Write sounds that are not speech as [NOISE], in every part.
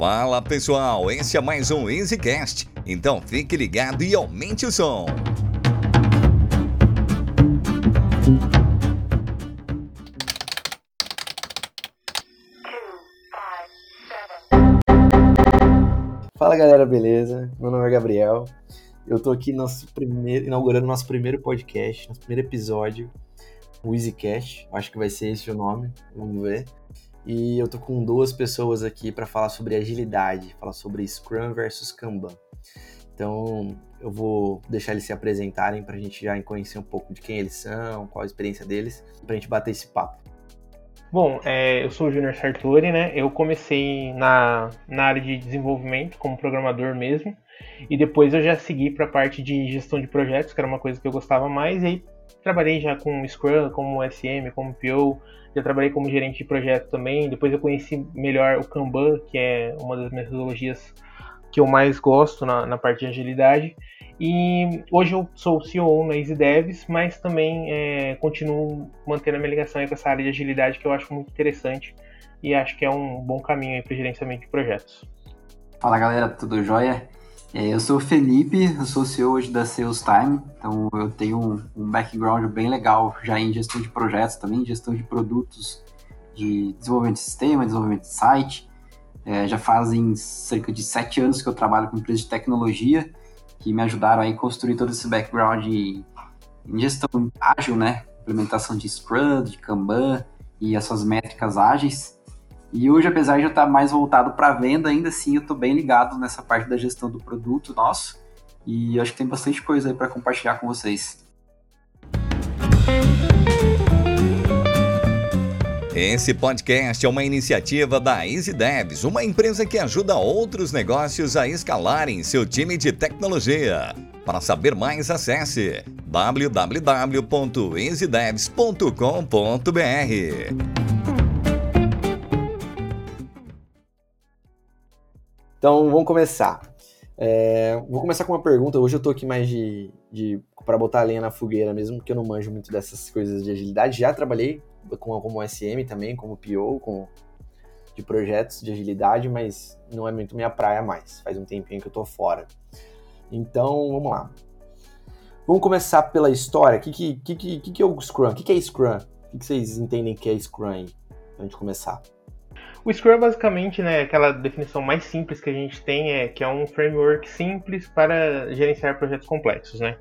Fala pessoal, esse é mais um EasyCast, então fique ligado e aumente o som. Fala galera, beleza? Meu nome é Gabriel. Eu tô aqui nosso primeiro, inaugurando nosso primeiro podcast, nosso primeiro episódio, o EasyCast. Acho que vai ser esse o nome, vamos ver. E eu tô com duas pessoas aqui para falar sobre agilidade, falar sobre Scrum versus Kanban. Então, eu vou deixar eles se apresentarem para a gente já conhecer um pouco de quem eles são, qual a experiência deles, para a gente bater esse papo. Bom, é, eu sou o Junior Sartori, né? Eu comecei na, na área de desenvolvimento como programador mesmo, e depois eu já segui para a parte de gestão de projetos, que era uma coisa que eu gostava mais, e aí trabalhei já com Scrum, como SM, como PO, já trabalhei como gerente de projeto também. Depois eu conheci melhor o Kanban, que é uma das metodologias que eu mais gosto na, na parte de agilidade. E hoje eu sou CEO na Easy Devs, mas também é, continuo mantendo a minha ligação com essa área de agilidade que eu acho muito interessante e acho que é um bom caminho para o gerenciamento de projetos. Fala galera, tudo jóia? É, eu sou o Felipe, eu sou CEO hoje da Sales Time, então eu tenho um, um, background bem legal já em gestão de projetos também, gestão de produtos, de desenvolvimento de sistema, desenvolvimento de site. É, já fazem cerca de sete anos que eu trabalho com empresas de tecnologia que me ajudaram a construir todo esse background em gestão ágil, né? Implementação de Scrum, de Kanban e as suas métricas ágeis. E hoje, apesar de eu estar mais voltado para venda, ainda assim eu estou bem ligado nessa parte da gestão do produto nosso. E acho que tem bastante coisa aí para compartilhar com vocês. Esse podcast é uma iniciativa da Easy Devs, uma empresa que ajuda outros negócios a escalarem seu time de tecnologia. Para saber mais, acesse www.easydevs.com.br. Então vamos começar. É, vou começar com uma pergunta. Hoje eu tô aqui mais de, de para botar a lenha na fogueira mesmo, porque eu não manjo muito dessas coisas de agilidade. Já trabalhei com, como SM também, como PO, com, de projetos de agilidade, mas não é muito minha praia mais. Faz um tempinho que eu tô fora. Então vamos lá. Vamos começar pela história. O que, que, que, que, que é o Scrum? O que, que é Scrum? O que, que vocês entendem que é Scrum aí? Pra gente começar. O Scrum é basicamente né, aquela definição mais simples que a gente tem, é que é um framework simples para gerenciar projetos complexos. Né?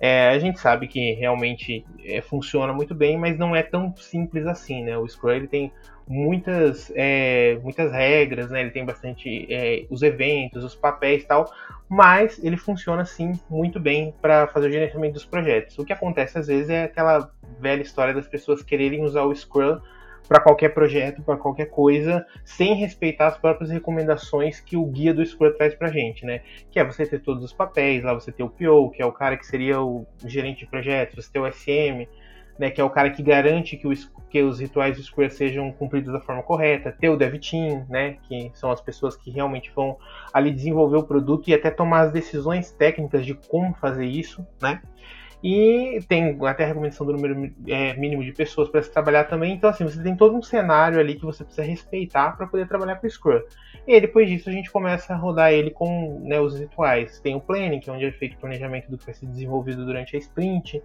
É, a gente sabe que realmente é, funciona muito bem, mas não é tão simples assim. Né? O Scrum ele tem muitas, é, muitas regras, né? ele tem bastante é, os eventos, os papéis e tal, mas ele funciona sim muito bem para fazer o gerenciamento dos projetos. O que acontece às vezes é aquela velha história das pessoas quererem usar o Scrum para qualquer projeto, para qualquer coisa, sem respeitar as próprias recomendações que o guia do Scrum traz para gente, né? Que é você ter todos os papéis, lá você ter o PO, que é o cara que seria o gerente de projetos, você ter o SM, né, que é o cara que garante que, o, que os rituais do Scrum sejam cumpridos da forma correta, ter o Dev Team, né, que são as pessoas que realmente vão ali desenvolver o produto e até tomar as decisões técnicas de como fazer isso, né? E tem até a recomendação do número é, mínimo de pessoas para se trabalhar também. Então, assim, você tem todo um cenário ali que você precisa respeitar para poder trabalhar com o Scrum. E aí, depois disso, a gente começa a rodar ele com né, os rituais. Tem o planning, que é onde é feito o planejamento do que vai ser desenvolvido durante a sprint,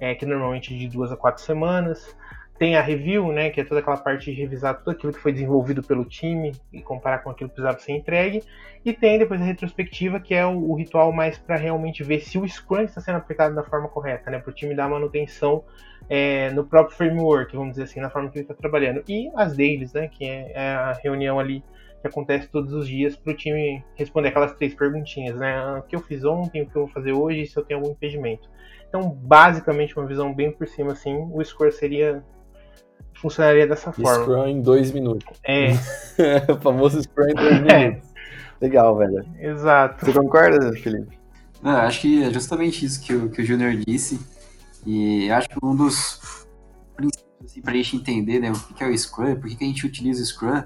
é, que normalmente é de duas a quatro semanas. Tem a review, né, que é toda aquela parte de revisar tudo aquilo que foi desenvolvido pelo time e comparar com aquilo que precisava ser entregue. E tem depois a retrospectiva, que é o, o ritual mais para realmente ver se o Scrum está sendo aplicado da forma correta, né, para o time dar manutenção é, no próprio framework, vamos dizer assim, na forma que ele está trabalhando. E as dailies, né, que é, é a reunião ali que acontece todos os dias para o time responder aquelas três perguntinhas, né? Ah, o que eu fiz ontem, o que eu vou fazer hoje, se eu tenho algum impedimento. Então, basicamente, uma visão bem por cima, assim, o Scrum seria funcionaria dessa forma. Scrum em dois minutos. É. [LAUGHS] o famoso Scrum em dois [LAUGHS] é. minutos. Legal, velho. Exato. Você concorda, Felipe? Não, eu acho que é justamente isso que o, que o Júnior disse. E eu acho que um dos princípios assim, para a gente entender né, o que é o Scrum, por que a gente utiliza o Scrum,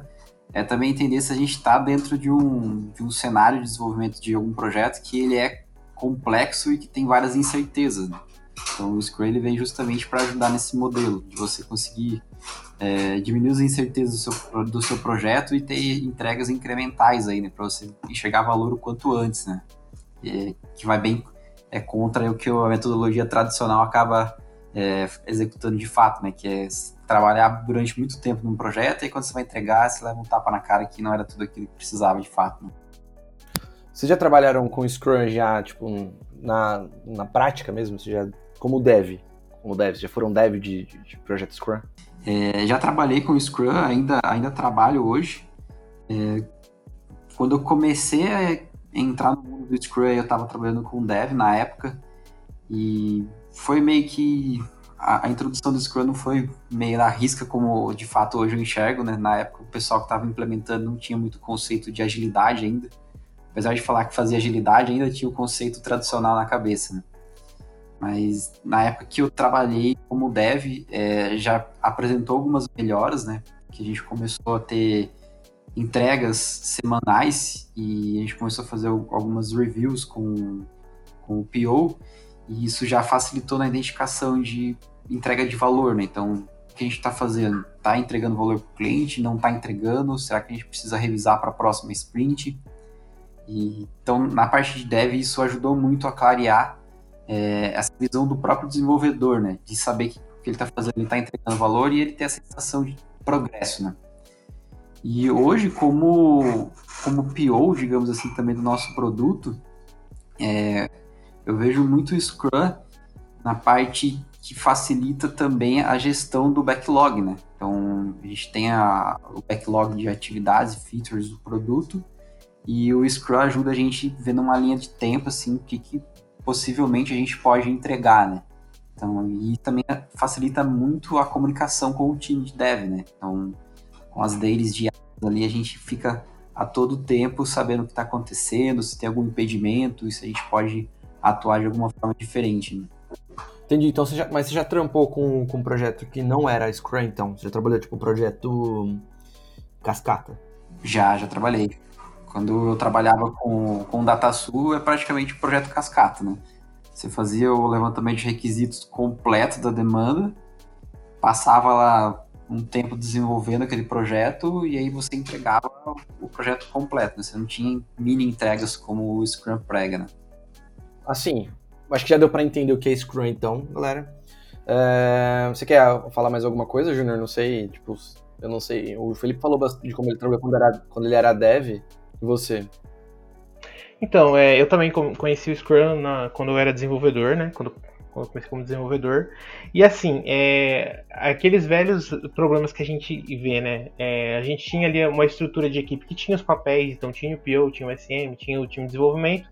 é também entender se a gente está dentro de um, de um cenário de desenvolvimento de algum projeto que ele é complexo e que tem várias incertezas. Né? Então o Scrum ele vem justamente para ajudar nesse modelo, de você conseguir é, diminuir as incertezas do seu, do seu projeto e ter entregas incrementais aí, né, para você enxergar valor o quanto antes, né, e, que vai bem é contra o que a metodologia tradicional acaba é, executando de fato, né, que é trabalhar durante muito tempo num projeto e quando você vai entregar, você leva um tapa na cara que não era tudo aquilo que precisava de fato. Né. Vocês já trabalharam com Scrum já, tipo, na, na prática mesmo? Você já, como dev? Como dev? Já foram dev de, de, de projeto Scrum? É, já trabalhei com Scrum, ainda, ainda trabalho hoje. É, quando eu comecei a entrar no mundo do Scrum, eu estava trabalhando com Dev na época. E foi meio que. A, a, introdução do Scrum não foi meio na risca como de fato hoje eu enxergo, né? Na época o pessoal que estava implementando não tinha muito conceito de agilidade ainda. Apesar de falar que fazia agilidade, ainda tinha o conceito tradicional na cabeça, né? Mas na época que eu trabalhei como dev, é, já apresentou algumas melhoras, né? Que a gente começou a ter entregas semanais e a gente começou a fazer algumas reviews com, com o PO e isso já facilitou na identificação de entrega de valor, né? Então, o que a gente está fazendo? Está entregando valor para o cliente? Não está entregando? Será que a gente precisa revisar para a próxima sprint? E, então, na parte de dev, isso ajudou muito a clarear é, essa visão do próprio desenvolvedor, né? De saber que o que ele está fazendo, ele está entregando valor e ele ter a sensação de progresso, né? E hoje, como, como PO, digamos assim, também do nosso produto, é, eu vejo muito Scrum na parte que facilita também a gestão do backlog, né? Então, a gente tem a, o backlog de atividades e features do produto e o Scrum ajuda a gente a ver numa linha de tempo, assim, o que, que possivelmente a gente pode entregar, né? Então, e também facilita muito a comunicação com o time de dev, né? Então, com as dailies diárias ali, a gente fica a todo tempo sabendo o que está acontecendo, se tem algum impedimento, e se a gente pode atuar de alguma forma diferente, né? Entendi. Então, você já, mas você já trampou com, com um projeto que não era Scrum, então? Você já trabalhou, tipo, um projeto cascata? Já, já trabalhei. Quando eu trabalhava com, com DataSul, é praticamente um projeto cascata, né? Você fazia o levantamento de requisitos completo da demanda, passava lá um tempo desenvolvendo aquele projeto e aí você entregava o projeto completo, né? Você não tinha mini entregas como o Scrum prega, né? Assim, acho que já deu para entender o que é Scrum então, galera. É, você quer falar mais alguma coisa, Júnior? Não sei, tipo, eu não sei. O Felipe falou de como ele trabalhou quando, era, quando ele era dev. E você? Então, é, eu também conheci o Scrum na, quando eu era desenvolvedor, né? Quando, quando comecei como desenvolvedor. E assim, é, aqueles velhos problemas que a gente vê, né? É, a gente tinha ali uma estrutura de equipe que tinha os papéis, então tinha o PO, tinha o SM, tinha o time de desenvolvimento.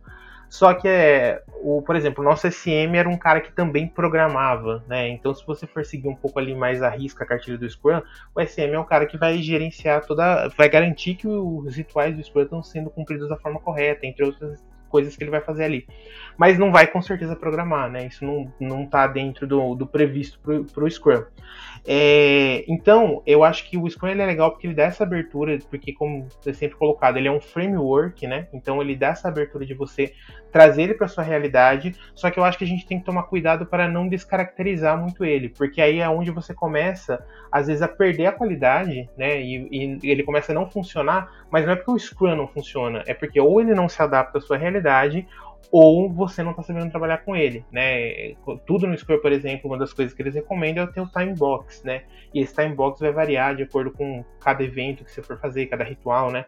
Só que, é, o, por exemplo, o nosso SM era um cara que também programava, né? Então, se você for seguir um pouco ali mais a risca a cartilha do Scrum, o SM é um cara que vai gerenciar toda. vai garantir que os rituais do Scrum estão sendo cumpridos da forma correta, entre outras coisas que ele vai fazer ali. Mas não vai com certeza programar, né? Isso não, não tá dentro do, do previsto para o Scrum. É, então, eu acho que o Scrum é legal porque ele dá essa abertura, porque como é sempre colocado, ele é um framework, né? Então ele dá essa abertura de você trazer ele para sua realidade. Só que eu acho que a gente tem que tomar cuidado para não descaracterizar muito ele, porque aí é onde você começa, às vezes, a perder a qualidade, né? E, e ele começa a não funcionar, mas não é porque o Scrum não funciona, é porque ou ele não se adapta à sua realidade, ou você não está sabendo trabalhar com ele, né? Tudo no Scrum, por exemplo, uma das coisas que eles recomendam é ter o time box, né? E esse time box vai variar de acordo com cada evento que você for fazer, cada ritual, né?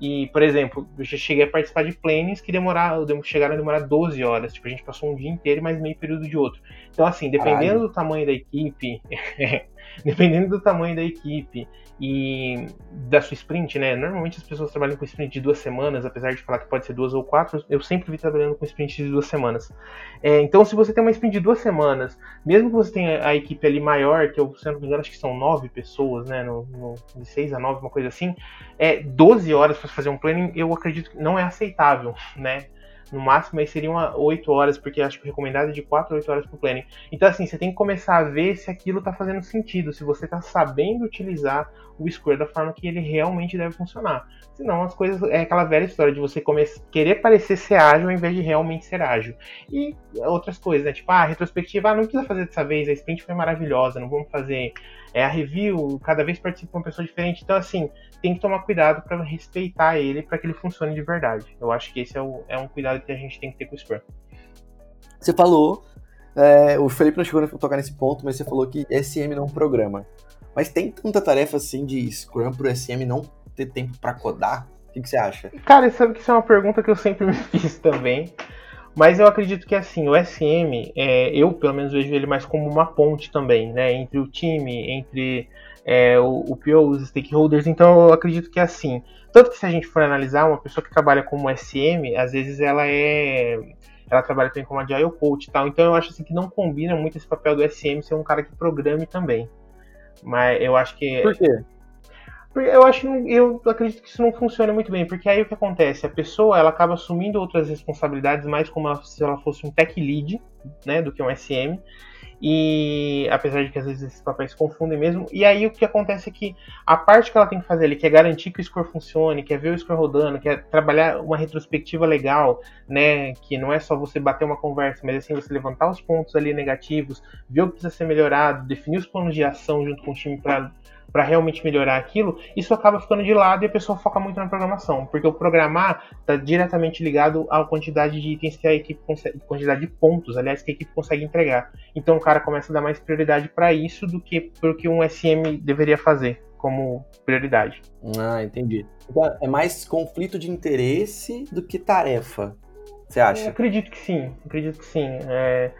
E, por exemplo, eu já cheguei a participar de plannings que demoraram, chegaram a demorar 12 horas. Tipo, a gente passou um dia inteiro, mas meio período de outro. Então, assim, dependendo Caralho. do tamanho da equipe, [LAUGHS] [LAUGHS] dependendo do tamanho da equipe e da sua sprint, né? Normalmente as pessoas trabalham com sprint de duas semanas, apesar de falar que pode ser duas ou quatro, eu sempre vi trabalhando com sprint de duas semanas. É, então, se você tem uma sprint de duas semanas, mesmo que você tenha a equipe ali maior, que eu, se não me engano, acho que são nove pessoas, né? No, no, de seis a nove, uma coisa assim, é 12 horas para fazer um planning, eu acredito que não é aceitável, né? No máximo aí seriam 8 horas, porque acho que o recomendado é de 4 a 8 horas pro planning. Então, assim, você tem que começar a ver se aquilo tá fazendo sentido, se você tá sabendo utilizar o Square da forma que ele realmente deve funcionar. Senão as coisas. É aquela velha história de você querer parecer ser ágil ao invés de realmente ser ágil. E outras coisas, né? Tipo, ah, a retrospectiva, ah, não precisa fazer dessa vez, a sprint foi maravilhosa, não vamos fazer é, a review, cada vez participa uma pessoa diferente. Então, assim, tem que tomar cuidado para respeitar ele para que ele funcione de verdade. Eu acho que esse é, o, é, um cuidado que a gente tem que ter com o Scrum. Você falou, é, o Felipe não chegou a tocar nesse ponto, mas você falou que SM não programa. Mas tem tanta tarefa assim de Scrum pro SM não ter tempo para codar? O que, que, você acha? Cara, sabe que isso é uma pergunta que eu sempre [LAUGHS] me fiz também. Mas eu acredito que assim, o SM, é, eu pelo menos vejo ele mais como uma ponte também, né? Entre o time, entre é, o, o PO, os stakeholders. Então eu acredito que assim. Tanto que se a gente for analisar, uma pessoa que trabalha como SM, às vezes ela é. Ela trabalha também como agile coach e tal. Então eu acho assim que não combina muito esse papel do SM ser um cara que programe também. Mas eu acho que. Por quê? Eu acho eu acredito que isso não funciona muito bem, porque aí o que acontece? A pessoa ela acaba assumindo outras responsabilidades mais como ela, se ela fosse um tech lead, né, do que um SM. E apesar de que às vezes esses papéis se confundem mesmo, e aí o que acontece é que a parte que ela tem que fazer ali, que é garantir que o score funcione, que é ver o score rodando, que é trabalhar uma retrospectiva legal, né? Que não é só você bater uma conversa, mas assim você levantar os pontos ali negativos, ver o que precisa ser melhorado, definir os planos de ação junto com o time para para realmente melhorar aquilo, isso acaba ficando de lado e a pessoa foca muito na programação, porque o programar está diretamente ligado à quantidade de itens que a equipe consegue, quantidade de pontos, aliás, que a equipe consegue entregar. Então o cara começa a dar mais prioridade para isso do que para que um SM deveria fazer como prioridade. Ah, entendi. Então, é mais conflito de interesse do que tarefa, você acha? Eu acredito que sim, acredito que sim. É...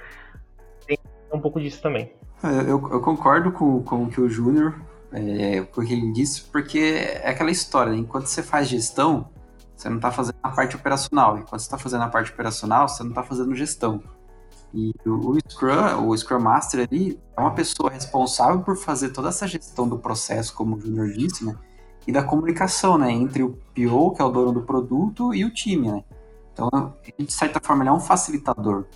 Tem um pouco disso também. É, eu, eu concordo com, com o que o Júnior é, porque ele disse, porque é aquela história, né? enquanto você faz gestão, você não está fazendo a parte operacional. Enquanto você está fazendo a parte operacional, você não está fazendo gestão. E o, Scrum, o Scrum Master ali, é uma pessoa responsável por fazer toda essa gestão do processo, como o Junior disse, né? E da comunicação, né? Entre o PO, que é o dono do produto, e o time, né? Então, de certa forma, ele é um facilitador.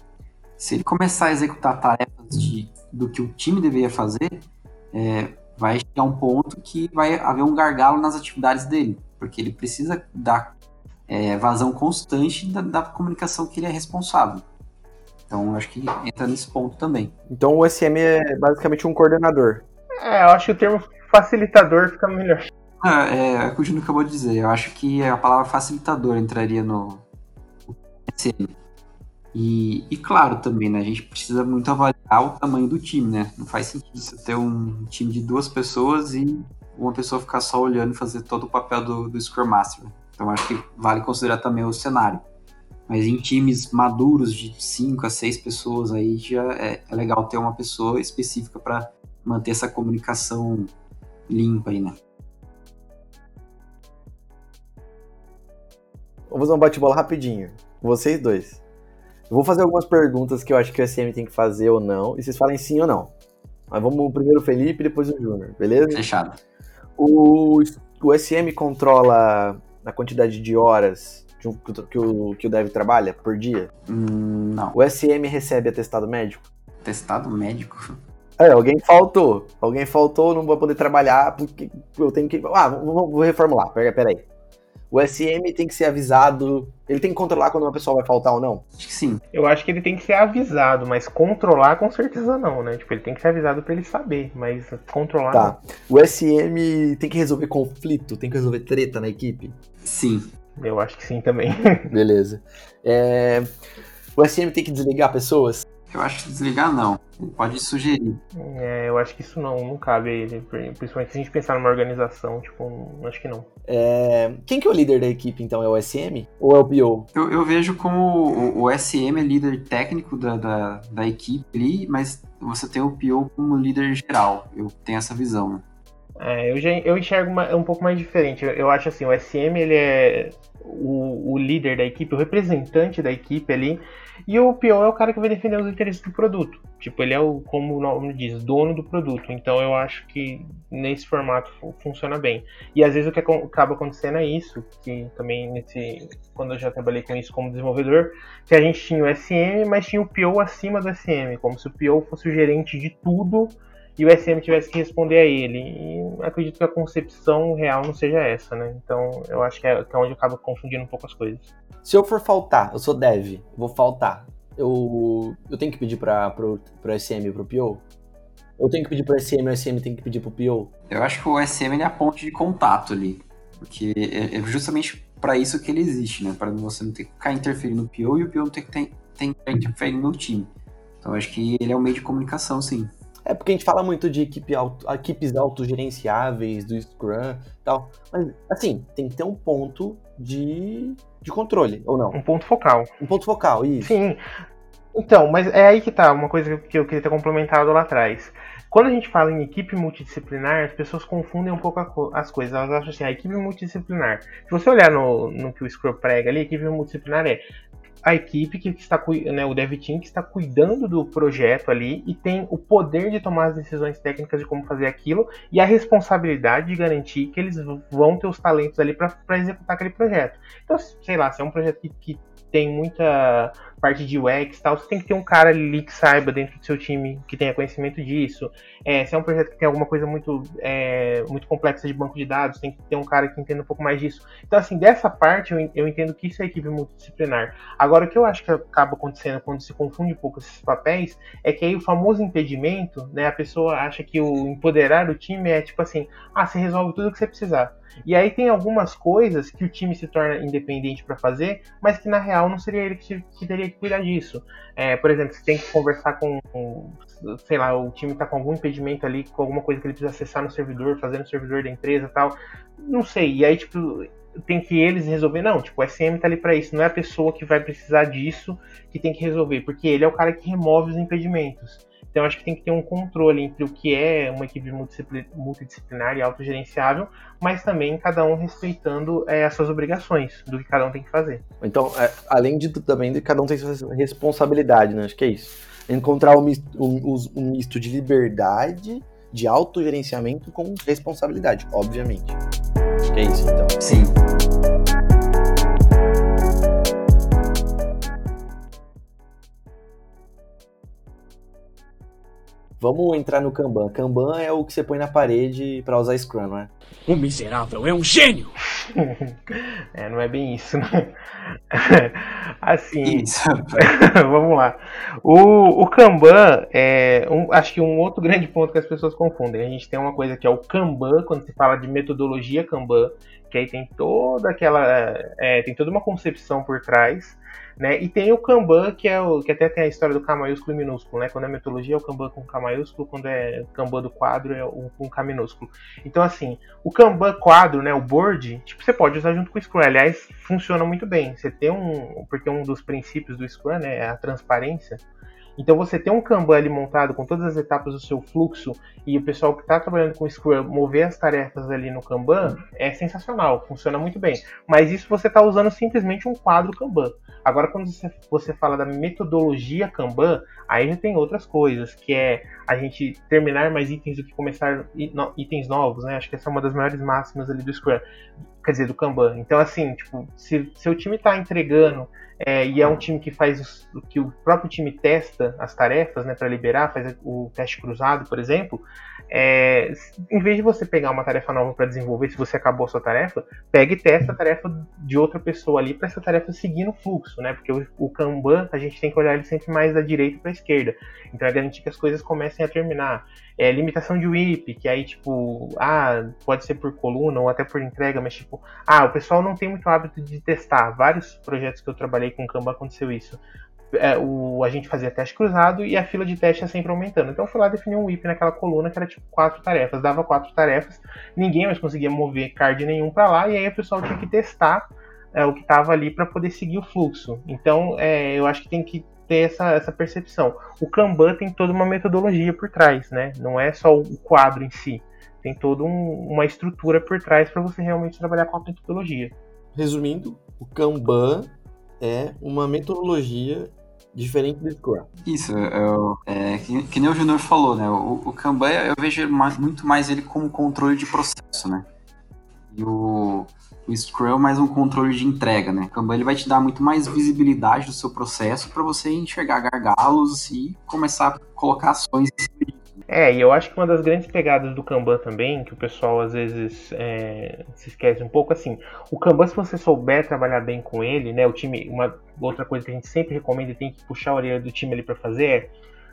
Se ele começar a executar tarefas de, do que o time deveria fazer, é, vai chegar um ponto que vai haver um gargalo nas atividades dele, porque ele precisa dar é, vazão constante da, da, comunicação que ele é responsável. Então, acho que entra nesse ponto também. Então, o SM é basicamente um coordenador. É, eu acho que o termo facilitador fica melhor. É, é, é o que o Júnior acabou de dizer. Eu acho que a palavra facilitador entraria no SM. E, e, claro também, né? A gente precisa muito avaliar o tamanho do time, né? Não faz sentido você ter um time de duas pessoas e uma pessoa ficar só olhando e fazer todo o papel do, do Scrum Master. Então acho que vale considerar também o cenário. Mas em times maduros de cinco a seis pessoas aí já é, é legal ter uma pessoa específica para manter essa comunicação limpa aí, né? Vamos fazer um bate-bola rapidinho. Vocês dois. Eu vou fazer algumas perguntas que eu acho que o SM tem que fazer ou não, e vocês falem sim ou não. Mas vamos primeiro o Felipe e depois o Júnior, beleza? Fechado. O, o SM controla a quantidade de horas que o, que o, que o dev trabalha por dia? Hum, não. O SM recebe atestado médico? Atestado médico? É, alguém faltou. Alguém faltou, não vai poder trabalhar porque eu tenho que. Ah, vou, vou reformular. Pera, pera aí. O SM tem que ser avisado. Ele tem que controlar quando uma pessoa vai faltar ou não? Acho que sim. Eu acho que ele tem que ser avisado, mas controlar com certeza não, né? Tipo, ele tem que ser avisado para ele saber, mas controlar. Tá. Não. O SM tem que resolver conflito, tem que resolver treta na equipe? Sim. Eu acho que sim também. [LAUGHS] Beleza. É... O SM tem que desligar pessoas? Eu acho que desligar não. Ele pode sugerir. É, eu acho que isso não, não cabe a ele. Principalmente se a gente pensar numa organização, tipo, acho que não. É, quem que é o líder da equipe, então? É o SM ou é o PO? Eu, eu vejo como o, o, SM é líder técnico da, da, da, equipe ali, mas você tem o PO como líder geral. Eu tenho essa visão, né? É, eu, já, eu enxergo uma, um pouco mais diferente. Eu, eu, acho assim, o SM ele é o, o líder da equipe, o representante da equipe ali, e o PO é o cara que vai defender os interesses do produto. Tipo, ele é o, como o nome diz, dono do produto. Então eu acho que nesse formato funciona bem. E às vezes o que acaba acontecendo é isso, que também nesse. Quando eu já trabalhei com isso como desenvolvedor, que a gente tinha o SM, mas tinha o PO acima do SM, como se o PO fosse o gerente de tudo e o SM tivesse que responder a ele. E acredito que a concepção real não seja essa, né? Então eu acho que é, que é onde eu acabo confundindo um pouco as coisas. Se eu for faltar, eu sou dev, vou faltar. Eu, eu tenho que pedir para pro, pro SM e pro PO? Eu tenho que pedir pro SM e o SM tem que pedir pro PO? Eu acho que o SM é a ponte de contato ali. Porque é, é justamente para isso que ele existe, né? Para você não ter que ficar interferindo no PO e o PO não ter que ter, ter interferindo no time. Então eu acho que ele é um meio de comunicação, sim. É porque a gente fala muito de equipe auto, equipes autogerenciáveis, do Scrum e tal. Mas, assim, tem que ter um ponto de, de controle, ou não? Um ponto focal. Um ponto focal, isso. Sim. Então, mas é aí que tá, uma coisa que eu queria ter complementado lá atrás. Quando a gente fala em equipe multidisciplinar, as pessoas confundem um pouco as coisas. Elas acham assim, a equipe multidisciplinar. Se você olhar no, no que o Scrum prega ali, a equipe multidisciplinar é a equipe que está né, o dev team que está cuidando do projeto ali e tem o poder de tomar as decisões técnicas de como fazer aquilo e a responsabilidade de garantir que eles vão ter os talentos ali para executar aquele projeto. Então, sei lá, se é um projeto que, que tem muita parte de UX e tal, você tem que ter um cara ali que saiba dentro do seu time, que tenha conhecimento disso. É, se é um projeto que tem alguma coisa muito, é, muito complexa de banco de dados, tem que ter um cara que entenda um pouco mais disso. Então, assim, dessa parte eu, eu entendo que isso é equipe multidisciplinar. Agora, o que eu acho que acaba acontecendo quando se confunde um pouco esses papéis é que aí o famoso impedimento, né, a pessoa acha que o empoderar o time é tipo assim, ah, você resolve tudo o que você precisar. E aí tem algumas coisas que o time se torna independente para fazer, mas que na real não seria ele que, que teria que cuidar disso. É, por exemplo, você tem que conversar com, com, sei lá, o time está com algum impedimento ali, com alguma coisa que ele precisa acessar no servidor, fazer no servidor da empresa tal. Não sei. E aí, tipo, tem que eles resolver. Não, tipo, o SM tá ali para isso. Não é a pessoa que vai precisar disso que tem que resolver, porque ele é o cara que remove os impedimentos. Então acho que tem que ter um controle entre o que é uma equipe multidisciplinar e autogerenciável, mas também cada um respeitando é, as suas obrigações, do que cada um tem que fazer. Então, é, além de também de cada um tem sua responsabilidade, né? Acho que é isso. Encontrar um misto, um, um misto de liberdade, de autogerenciamento com responsabilidade, obviamente. Acho que é isso, então. Sim. Vamos entrar no Kanban. Kanban é o que você põe na parede para usar Scrum, né? O miserável é um gênio! [LAUGHS] é, não é bem isso, né? [LAUGHS] assim, isso. [LAUGHS] vamos lá. O, o Kanban é, um, acho que um outro grande ponto que as pessoas confundem. A gente tem uma coisa que é o Kanban, quando se fala de metodologia Kanban, que aí tem toda aquela, é, tem toda uma concepção por trás. Né? E tem o Kanban, que é o que até tem a história do K maiúsculo e minúsculo, né? Quando é metodologia é o Kanban com K maiúsculo, quando é Kanban do quadro é o com K minúsculo. Então assim, o Kanban quadro, né, o board, tipo, você pode usar junto com o Scrum. Aliás, funciona muito bem. Você tem um, porque um dos princípios do Scrum, né, é a transparência. Então você ter um Kanban ali montado com todas as etapas do seu fluxo e o pessoal que está trabalhando com Scrum mover as tarefas ali no Kanban é sensacional, funciona muito bem. Mas isso você está usando simplesmente um quadro Kanban. Agora quando você fala da metodologia Kanban, aí já tem outras coisas, que é a gente terminar mais itens do que começar itens novos, né? Acho que essa é uma das maiores máximas ali do Scrum, quer dizer, do Kanban. Então assim, tipo, se seu time está entregando é, e é um time que faz o que o próprio time testa as tarefas, né, para liberar, faz o teste cruzado, por exemplo. É, em vez de você pegar uma tarefa nova para desenvolver, se você acabou a sua tarefa, pegue e testa a tarefa de outra pessoa ali para essa tarefa seguir no fluxo, né? Porque o, o, Kanban a gente tem que olhar ele sempre mais da direita para a esquerda. Então é garantir que as coisas comecem a terminar. É, limitação de WIP, que aí, tipo, ah, pode ser por coluna ou até por entrega, mas tipo, ah, o pessoal não tem muito hábito de testar. Vários projetos que eu trabalhei com Kanban aconteceu isso. É, o, a gente fazia teste cruzado e a fila de teste ia sempre aumentando. Então eu fui lá definir um WIP naquela coluna que era tipo quatro tarefas. Dava quatro tarefas, ninguém mais conseguia mover card nenhum para lá, e aí o pessoal tinha que testar é, o que estava ali para poder seguir o fluxo. Então é, eu acho que tem que ter essa, essa percepção. O Kanban tem toda uma metodologia por trás, né? Não é só o quadro em si. Tem toda um, uma estrutura por trás para você realmente trabalhar com a metodologia. Resumindo, o Kanban é uma metodologia diferente do Scrum. Isso, eu, é, que, que, nem o Junior falou, né? O, o Kanban eu vejo muito mais ele como controle de processo, né? E o, o Scrum é mais um controle de entrega, né? O Kanban ele vai te dar muito mais visibilidade do seu processo para você enxergar gargalos e começar a colocar ações. É, e eu acho que uma das grandes pegadas do Kanban também, que o pessoal às vezes é, se esquece um pouco, assim, o Kanban, se você souber trabalhar bem com ele, né, o time, uma outra coisa que a gente sempre recomenda e tem que puxar a orelha do time ali para fazer é,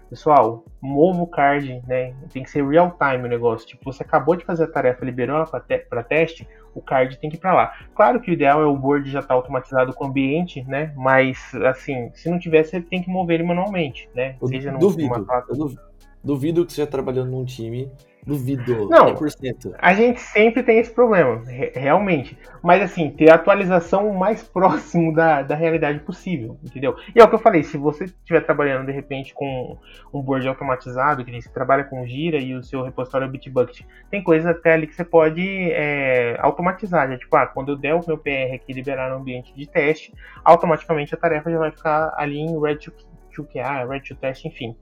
pessoal, mova o card, né, tem que ser real time o negócio, tipo, você acabou de fazer a tarefa, liberou ela para te teste, o card tem que ir para lá. Claro que o ideal é o board já estar tá automatizado com o ambiente, né, mas, assim, se não tivesse, ele tem que mover ele manualmente, né, seja duvido, numa... eu duvido. Duvido que você já trabalhou num time. Duvido. Não, 100%. a gente sempre tem esse problema, realmente. Mas assim, ter a atualização o mais [LAUGHS] próximo da, da realidade possível, entendeu? E é o que eu falei, se você estiver trabalhando de repente com um board automatizado, que você trabalha com Gira e o seu repositório é Bitbucket, tem coisas até ali que você pode é, automatizar. Já, tipo, ah, quando eu der o meu PR aqui liberar no ambiente de teste, automaticamente a tarefa já vai ficar ali em Red to, to QA, Red to Test, enfim.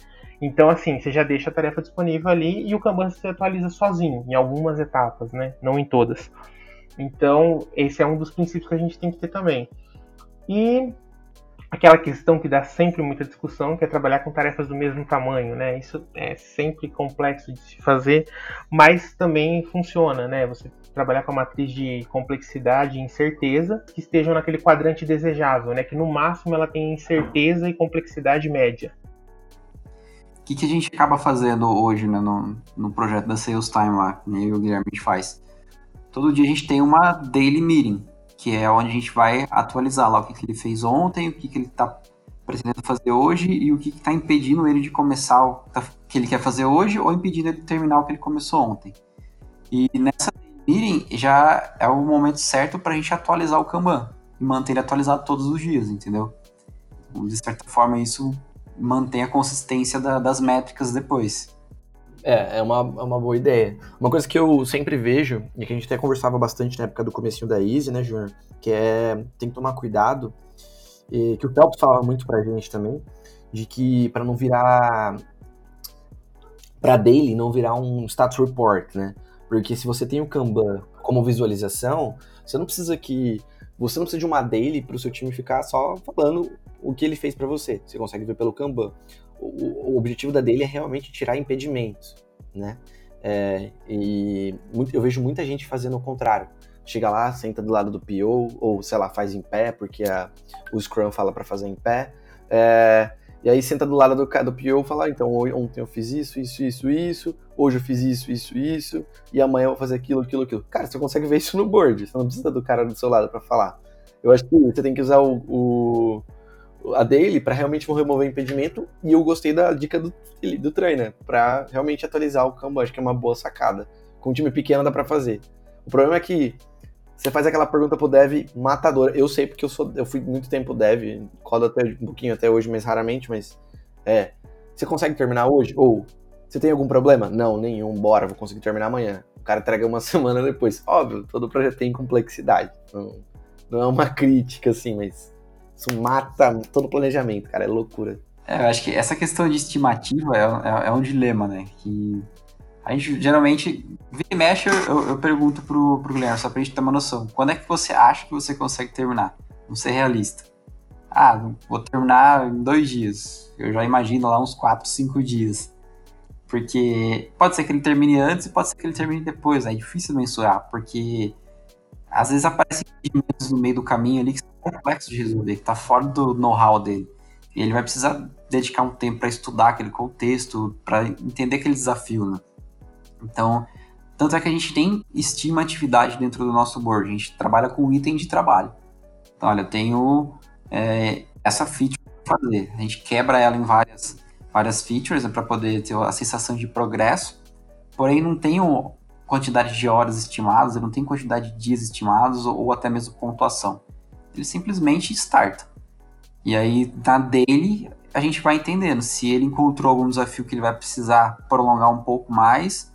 Então, assim, você já deixa a tarefa disponível ali e o Kanban se atualiza sozinho, em algumas etapas, né? Não em todas. Então, esse é um dos princípios que a gente tem que ter também. E aquela questão que dá sempre muita discussão, que é trabalhar com tarefas do mesmo tamanho, né? Isso é sempre complexo de se fazer, mas também funciona, né? Você trabalhar com a matriz de complexidade e incerteza que estejam naquele quadrante desejável, né? Que no máximo ela tem incerteza e complexidade média. O que, que a gente acaba fazendo hoje né, no, no projeto da Sales Time lá, que o Guilherme faz? Todo dia a gente tem uma daily meeting, que é onde a gente vai atualizar lá o que, que ele fez ontem, o que, que ele está pretendendo fazer hoje e o que está impedindo ele de começar o tá, que ele quer fazer hoje ou impedindo ele de terminar o que ele começou ontem. E nessa meeting já é o momento certo para a gente atualizar o Kanban e manter ele atualizado todos os dias, entendeu? De certa forma, isso mantém a consistência da, das métricas depois. É, é uma, é uma boa ideia. Uma coisa que eu sempre vejo, e que a gente até conversava bastante na época do comecinho da Easy, né, Júnior? Que é, tem que tomar cuidado, e que o Phelps falava muito pra gente também, de que para não virar, para daily, não virar um status report, né? Porque se você tem o Kanban como visualização, você não precisa que você não precisa de uma daily para o seu time ficar só falando o que ele fez para você. Você consegue ver pelo Kanban. O, o, objetivo da daily é realmente tirar impedimentos, né? É, e muito, eu vejo muita gente fazendo o contrário. Chega lá, senta do lado do PO, ou sei lá, faz em pé, porque a, o Scrum fala para fazer em pé. É, e aí senta do lado do, do PO e fala, ah, então ontem eu fiz isso, isso, isso, isso, hoje eu fiz isso, isso, isso, e amanhã eu vou fazer aquilo, aquilo, aquilo. Cara, você consegue ver isso no board, você não precisa do cara do seu lado para falar. Eu acho que você tem que usar o, o a daily para realmente remover impedimento, e eu gostei da dica do, do trainer, para realmente atualizar o Kanban, acho que é uma boa sacada. Com um time pequeno dá para fazer. O problema é que você faz aquela pergunta pro dev matadora. Eu sei porque eu sou, eu fui muito tempo dev, codo até um pouquinho até hoje, mas raramente, mas é. Você consegue terminar hoje? Ou você tem algum problema? Não, nenhum. Bora, vou conseguir terminar amanhã. O cara entrega uma [LAUGHS] semana depois. Óbvio, todo projeto tem complexidade. Não, não é uma crítica assim, mas isso mata todo o planejamento, cara. É loucura. É, eu acho que essa questão de estimativa é, é, é um dilema, né? Que a gente geralmente, vira e mexe, eu, eu pergunto pro, pro Guilherme, só pra gente ter uma noção. Quando é que você acha que você consegue terminar? Vamos ser realista. Ah, vou terminar em dois dias. Eu já imagino lá uns quatro, cinco dias. Porque pode ser que ele termine antes e pode ser que ele termine depois. Né? É difícil mensurar, porque às vezes aparecem no meio do caminho ali que são complexos de resolver, que tá fora do know-how dele. E ele vai precisar dedicar um tempo para estudar aquele contexto, para entender aquele desafio, né? Então, tanto é que a gente tem estima atividade dentro do nosso board, a gente trabalha com item de trabalho. Então, olha, eu tenho é, essa feature para fazer, a gente quebra ela em várias, várias features né, para poder ter a sensação de progresso, porém não tenho quantidade de horas estimadas, eu não tenho quantidade de dias estimados ou, ou até mesmo pontuação. Ele simplesmente starta. E aí, na daily, a gente vai entendendo se ele encontrou algum desafio que ele vai precisar prolongar um pouco mais,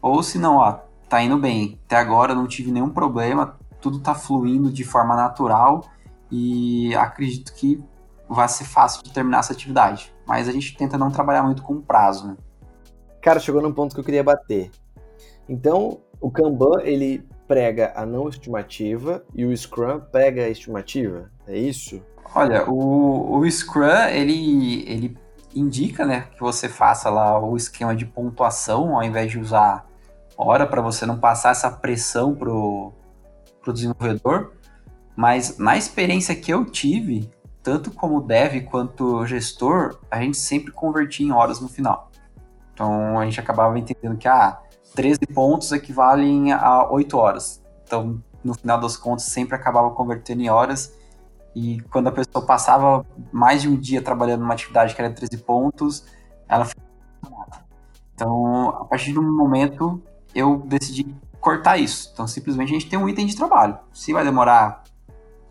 ou se não, ó, tá indo bem. Até agora não tive nenhum problema, tudo tá fluindo de forma natural e acredito que vai ser fácil de terminar essa atividade. Mas a gente tenta não trabalhar muito com prazo, né? Cara, chegou num ponto que eu queria bater. Então, o Kanban, ele prega a não estimativa e o Scrum prega a estimativa, é isso? Olha, o, o Scrum, ele, ele indica, né, que você faça lá o esquema de pontuação, ao invés de usar hora, para você não passar essa pressão pro, pro desenvolvedor. Mas na experiência que eu tive, tanto como dev quanto gestor, a gente sempre convertia em horas no final. Então a gente acabava entendendo que ah, 13 pontos equivalem a 8 horas. Então, no final das contas, sempre acabava convertendo em horas. E quando a pessoa passava mais de um dia trabalhando numa atividade que era 13 pontos, ela ficava. Então, a partir um momento, eu decidi cortar isso. Então, simplesmente a gente tem um item de trabalho. Se vai demorar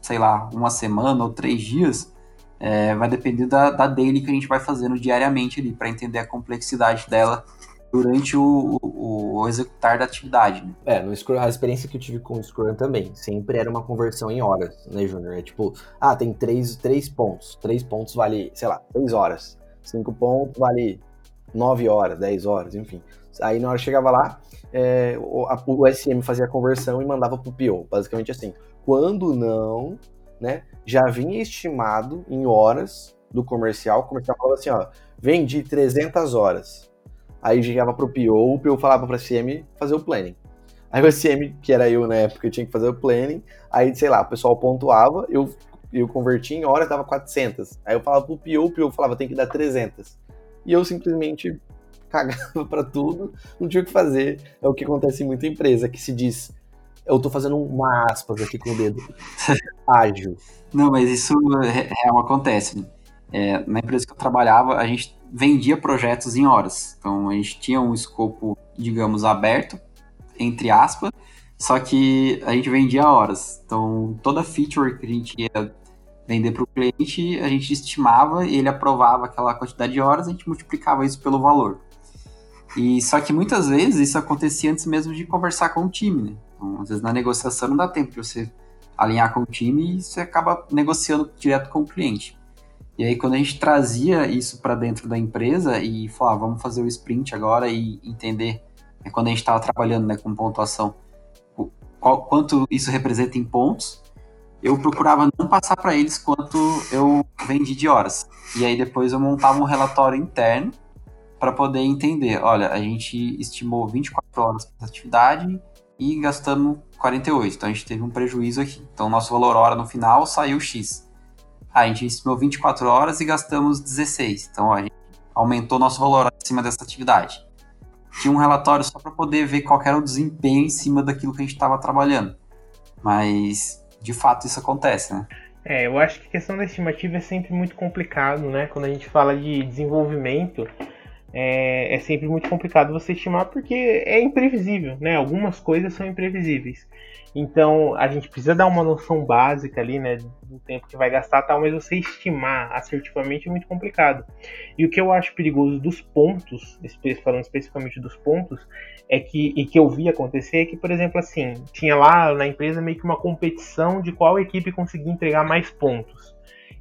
sei lá, uma semana ou três dias, é, vai depender da, da daily que a gente vai fazendo diariamente ali, para entender a complexidade dela durante o, o, o executar da atividade. Né? É, no Scrum, a experiência que eu tive com o Scrum também, sempre era uma conversão em horas, né, Júnior? É tipo, ah, tem três, três pontos, três pontos vale, sei lá, três horas, cinco pontos vale nove horas, dez horas, enfim. Aí na hora que chegava lá, é, o, a, o SM fazia a conversão e mandava pro PO, basicamente assim. Quando não, né, já vinha estimado em horas do comercial, o comercial falava assim, ó, vendi 300 horas. Aí chegava pro PO, o PO falava pra SM fazer o planning. Aí o SM, que era eu na época, eu tinha que fazer o planning, aí, sei lá, o pessoal pontuava, eu, eu convertia em horas, dava 400. Aí eu falava pro PO, o PO falava, tem que dar 300. E eu simplesmente [LAUGHS] cagava para tudo, não tinha o que fazer. É o que acontece em muita empresa, que se diz eu tô fazendo uma aspas aqui com o dedo. [LAUGHS] Ágil. Não, mas isso real acontece. É, na empresa que eu trabalhava, a gente vendia projetos em horas. Então a gente tinha um escopo, digamos, aberto, entre aspas, só que a gente vendia horas. Então toda feature que a gente ia vender para o cliente, a gente estimava e ele aprovava aquela quantidade de horas, a gente multiplicava isso pelo valor. E só que muitas vezes isso acontecia antes mesmo de conversar com o time, né? Então, às vezes na negociação não dá tempo de você alinhar com o time e você acaba negociando direto com o cliente. E aí quando a gente trazia isso para dentro da empresa e falava, ah, vamos fazer o sprint agora e entender, né, quando a gente estava trabalhando né, com pontuação, qual, quanto isso representa em pontos, eu procurava não passar para eles quanto eu vendi de horas. E aí depois eu montava um relatório interno para poder entender, olha, a gente estimou 24 horas para essa atividade e gastamos 48. Então a gente teve um prejuízo aqui. Então nosso valor hora no final saiu X. Ah, a gente estimou 24 horas e gastamos 16. Então a gente aumentou nosso valor acima dessa atividade. Tinha um relatório só para poder ver qual era o desempenho em cima daquilo que a gente estava trabalhando. Mas de fato isso acontece, né? É, eu acho que a questão da estimativa é sempre muito complicado, né? Quando a gente fala de desenvolvimento, é, é, sempre muito complicado você estimar porque é imprevisível, né? Algumas coisas são imprevisíveis. Então a gente precisa dar uma noção básica ali, né, do tempo que vai gastar, tal, mas você estimar assertivamente é muito complicado. E o que eu acho perigoso dos pontos, falando especificamente dos pontos, é que e que eu vi acontecer é que, por exemplo, assim, tinha lá na empresa meio que uma competição de qual equipe conseguia entregar mais pontos.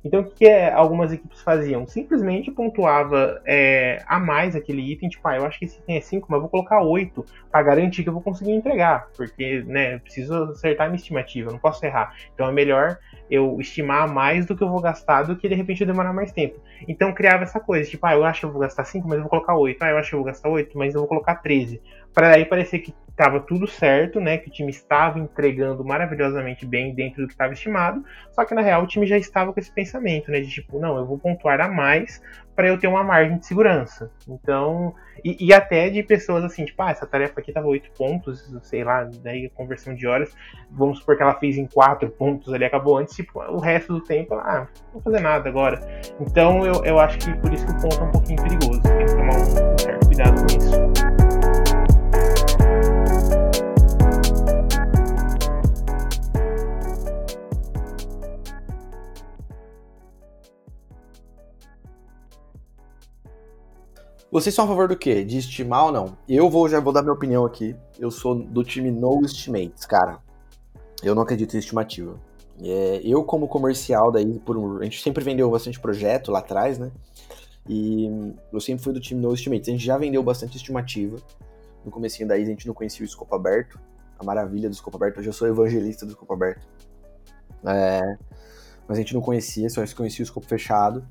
Então, o que, que é, algumas equipes faziam? Simplesmente pontuava é, a mais aquele item, tipo, ah, eu acho que esse item é 5, mas eu vou colocar 8 para garantir que eu vou conseguir entregar, porque, né, preciso acertar a minha estimativa, não posso errar. Então, é melhor eu estimar mais do que eu vou gastar do que, de repente, eu demorar mais tempo. Então, criava essa coisa, tipo, ah, eu acho que eu vou gastar 5, mas eu vou colocar 8. Ah, eu acho que eu vou gastar 8, mas eu vou colocar 13. Para aí parecer que estava tudo certo, né? Que o time estava entregando maravilhosamente bem dentro do que estava estimado, só que na real o time já estava com esse pensamento, né? De tipo, não, eu vou pontuar a mais para eu ter uma margem de segurança. Então, e, e, até de pessoas assim, tipo, ah, essa tarefa aqui tava 8 pontos, sei lá, daí conversão de horas, vamos supor que ela fez em 4 pontos ali, acabou antes, tipo, o resto do tempo, ah, não vou fazer nada agora. Então eu, eu acho que por isso que o ponto é um pouquinho perigoso, tem que tomar um certo cuidado com isso. Vocês são a favor do quê? De estimar ou não? Eu vou já vou dar minha opinião aqui. Eu sou do time No Estimates, cara. Eu não acredito em estimativa. É, eu, como comercial, daí, por, a gente sempre vendeu bastante projeto lá atrás, né? E eu sempre fui do time No Estimates. A gente já vendeu bastante estimativa. No comecinho daí a gente não conhecia o escopo aberto. A maravilha do escopo aberto. Hoje eu sou evangelista do escopo aberto. É, mas a gente não conhecia, só conhecia o escopo fechado.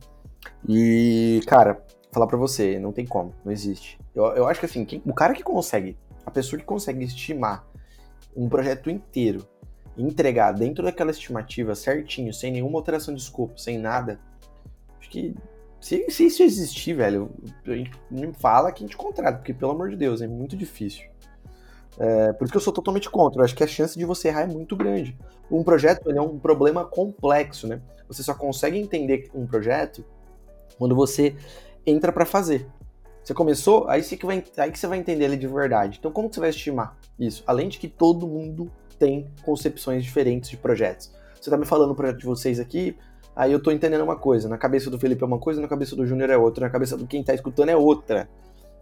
E, cara, falar pra você, não tem como, não existe. Eu, eu acho que assim, quem, o cara que consegue, a pessoa que consegue estimar um projeto inteiro entregar dentro daquela estimativa certinho, sem nenhuma alteração de escopo, sem nada, acho que se, se isso existir, velho, a gente me fala que a gente contrata, porque pelo amor de Deus, é muito difícil. É, por isso que eu sou totalmente contra. Eu acho que a chance de você errar é muito grande. Um projeto é um problema complexo, né? Você só consegue entender um projeto quando você entra para fazer. Você começou, aí você, que vai, aí que você vai entender ele de verdade. Então, como que você vai estimar isso? Além de que todo mundo tem concepções diferentes de projetos. Você tá me falando projeto de vocês aqui, aí eu tô entendendo uma coisa. Na cabeça do Felipe é uma coisa, na cabeça do Júnior é outra, na cabeça do quem tá escutando é outra.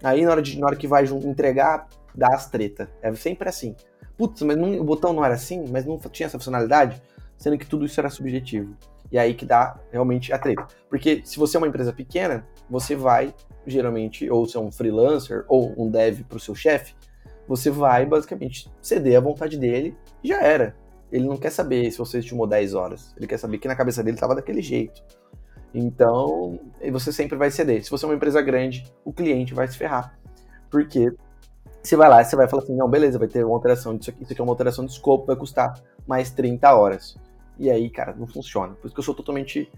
Aí na hora, de, na hora que vai entregar, dá as treta. É sempre assim. Putz, mas não, o botão não era assim, mas não tinha essa funcionalidade, sendo que tudo isso era subjetivo. E aí que dá realmente a treta. Porque se você é uma empresa pequena, você vai, geralmente, ou se é um freelancer, ou um dev para o seu chefe, você vai basicamente ceder à vontade dele e já era. Ele não quer saber se você estimou 10 horas. Ele quer saber que na cabeça dele estava daquele jeito. Então, você sempre vai ceder. Se você é uma empresa grande, o cliente vai se ferrar. Porque você vai lá, você vai falar assim, não, beleza, vai ter uma alteração disso aqui, isso aqui é uma alteração de escopo, vai custar mais 30 horas. E aí, cara, não funciona. Por isso que eu sou totalmente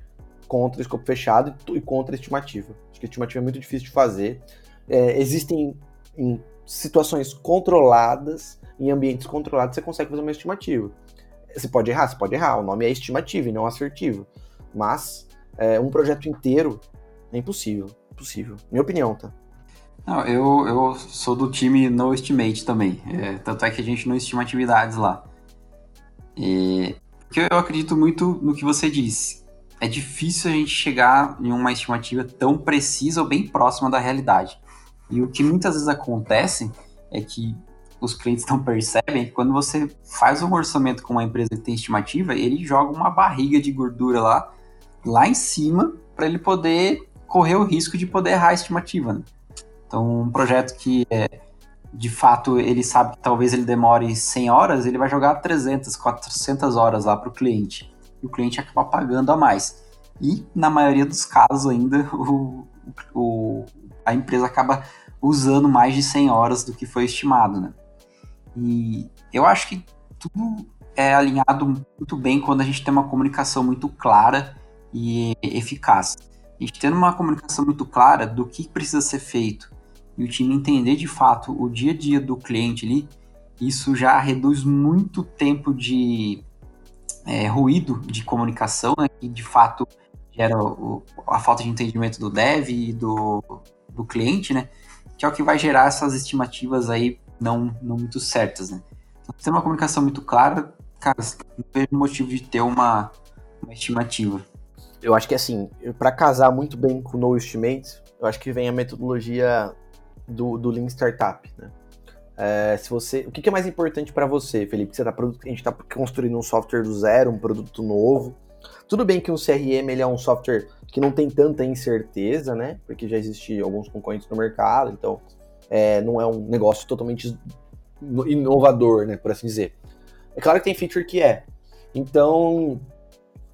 contra escopo fechado e contra estimativa. Acho que estimativa é muito difícil de fazer. É, existem em situações controladas, em ambientes controlados, você consegue fazer uma estimativa. Você pode errar, você pode errar. O nome é estimativa e não assertivo. Mas é, um projeto inteiro é impossível. Impossível. Minha opinião, tá? Não, eu, eu sou do time no estimate também. É, tanto é que a gente não estima atividades lá. E porque eu acredito muito no que você disse. É difícil a gente chegar em uma estimativa tão precisa ou bem próxima da realidade. E o que muitas vezes acontece é que os clientes não percebem que quando você faz um orçamento com uma empresa que tem estimativa, ele joga uma barriga de gordura lá, lá em cima, para ele poder correr o risco de poder errar a estimativa. Né? Então, um projeto que é de fato ele sabe que talvez ele demore 100 horas, ele vai jogar 300, 400 horas lá para o cliente. E o cliente acaba pagando a mais. E, na maioria dos casos ainda, [LAUGHS] o, o, a empresa acaba usando mais de 100 horas do que foi estimado, né? E eu acho que tudo é alinhado muito bem quando a gente tem uma comunicação muito clara e eficaz. A gente tendo uma comunicação muito clara do que precisa ser feito, e o time entender de fato o dia a dia do cliente ali, isso já reduz muito tempo de é, ruído de comunicação, né, que de fato gera o, a falta de entendimento do dev e do, do cliente, né, que é o que vai gerar essas estimativas aí não, não muito certas, né. Então, se tem uma comunicação muito clara, cara, não vejo motivo de ter uma, uma estimativa. Eu acho que assim, para casar muito bem com o No Estimate, eu acho que vem a metodologia do, do Lean Startup, né? É, se você, o que, que é mais importante para você, Felipe? Você tá, a gente está construindo um software do zero, um produto novo. Tudo bem que um CRM ele é um software que não tem tanta incerteza, né? Porque já existem alguns concorrentes no mercado, então é, não é um negócio totalmente inovador, né? Por assim dizer. É claro que tem feature que é. Então,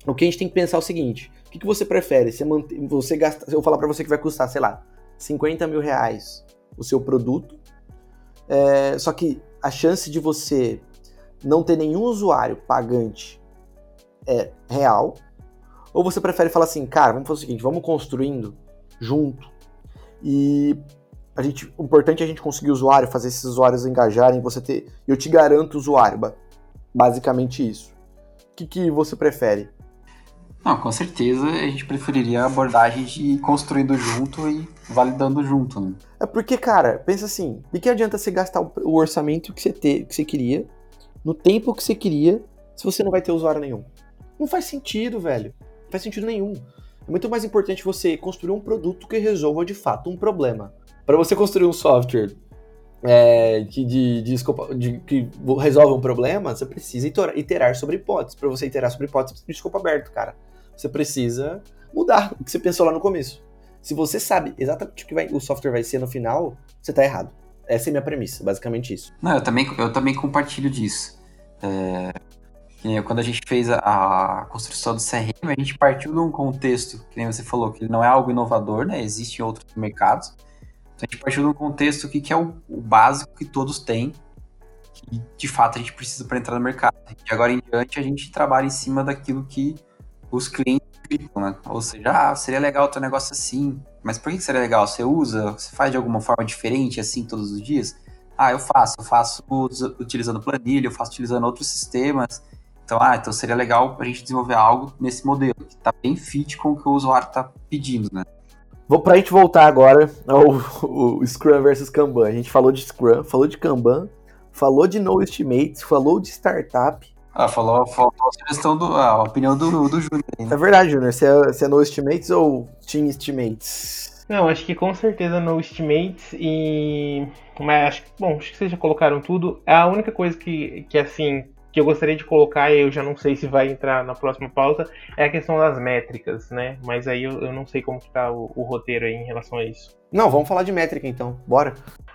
o que a gente tem que pensar é o seguinte: o que, que você prefere? Você, manter, você gasta, eu falar para você que vai custar, sei lá, 50 mil reais o seu produto. É, só que a chance de você não ter nenhum usuário pagante é real. Ou você prefere falar assim, cara, vamos fazer o seguinte, vamos construindo junto. E a gente, o importante é a gente conseguir usuário, fazer esses usuários engajarem, você ter. Eu te garanto usuário, basicamente isso. O que, que você prefere? Não, com certeza a gente preferiria a abordagem de construindo junto e validando junto, né? É porque, cara, pensa assim, de que adianta você gastar o orçamento que você, ter, que você queria, no tempo que você queria, se você não vai ter usuário nenhum? Não faz sentido, velho. Não faz sentido nenhum. É muito mais importante você construir um produto que resolva de fato um problema. Para você construir um software é, que, de, de, de, que resolve um problema, você precisa iterar sobre hipóteses. Para você iterar sobre hipóteses, você precisa de escopo aberto, cara. Você precisa mudar o que você pensou lá no começo. Se você sabe exatamente o que vai, o software vai ser no final, você está errado. Essa é a minha premissa, basicamente isso. Não, eu também, eu também compartilho disso. É, quando a gente fez a, a, construção do CRM, a gente partiu de um contexto, que nem você falou, que não é algo inovador, né? Existe em outros mercados. Então a gente partiu de um contexto que, que é o, o básico que todos têm, que de fato a gente precisa para entrar no mercado. E agora em diante a gente trabalha em cima daquilo que os clientes ficam, né? Ou seja, ah, seria legal ter um negócio assim, mas por que seria legal? Você usa, você faz de alguma forma diferente assim todos os dias? Ah, eu faço, eu faço utilizando planilha, eu faço utilizando outros sistemas. Então, ah, então seria legal a gente desenvolver algo nesse modelo, que está bem fit com o que o usuário está pedindo, né? Vou pra gente voltar agora ao, [LAUGHS] Scrum versus Kanban. A gente falou de Scrum, falou de Kanban, falou de No Estimates, falou de startup. Ah, falou, faltou a sugestão do. a opinião do, do Júnior. É verdade, Júnior. Você é, você é No Estimates ou Team Estimates? Não, acho que com certeza No Estimates e. Mas acho que, bom, acho que vocês já colocaram tudo. A única coisa que, que assim, que eu gostaria de colocar, e eu já não sei se vai entrar na próxima pauta, é a questão das métricas, né? Mas aí eu, eu não sei como está o, o, roteiro aí em relação a isso. Não, vamos falar de métrica então, bora.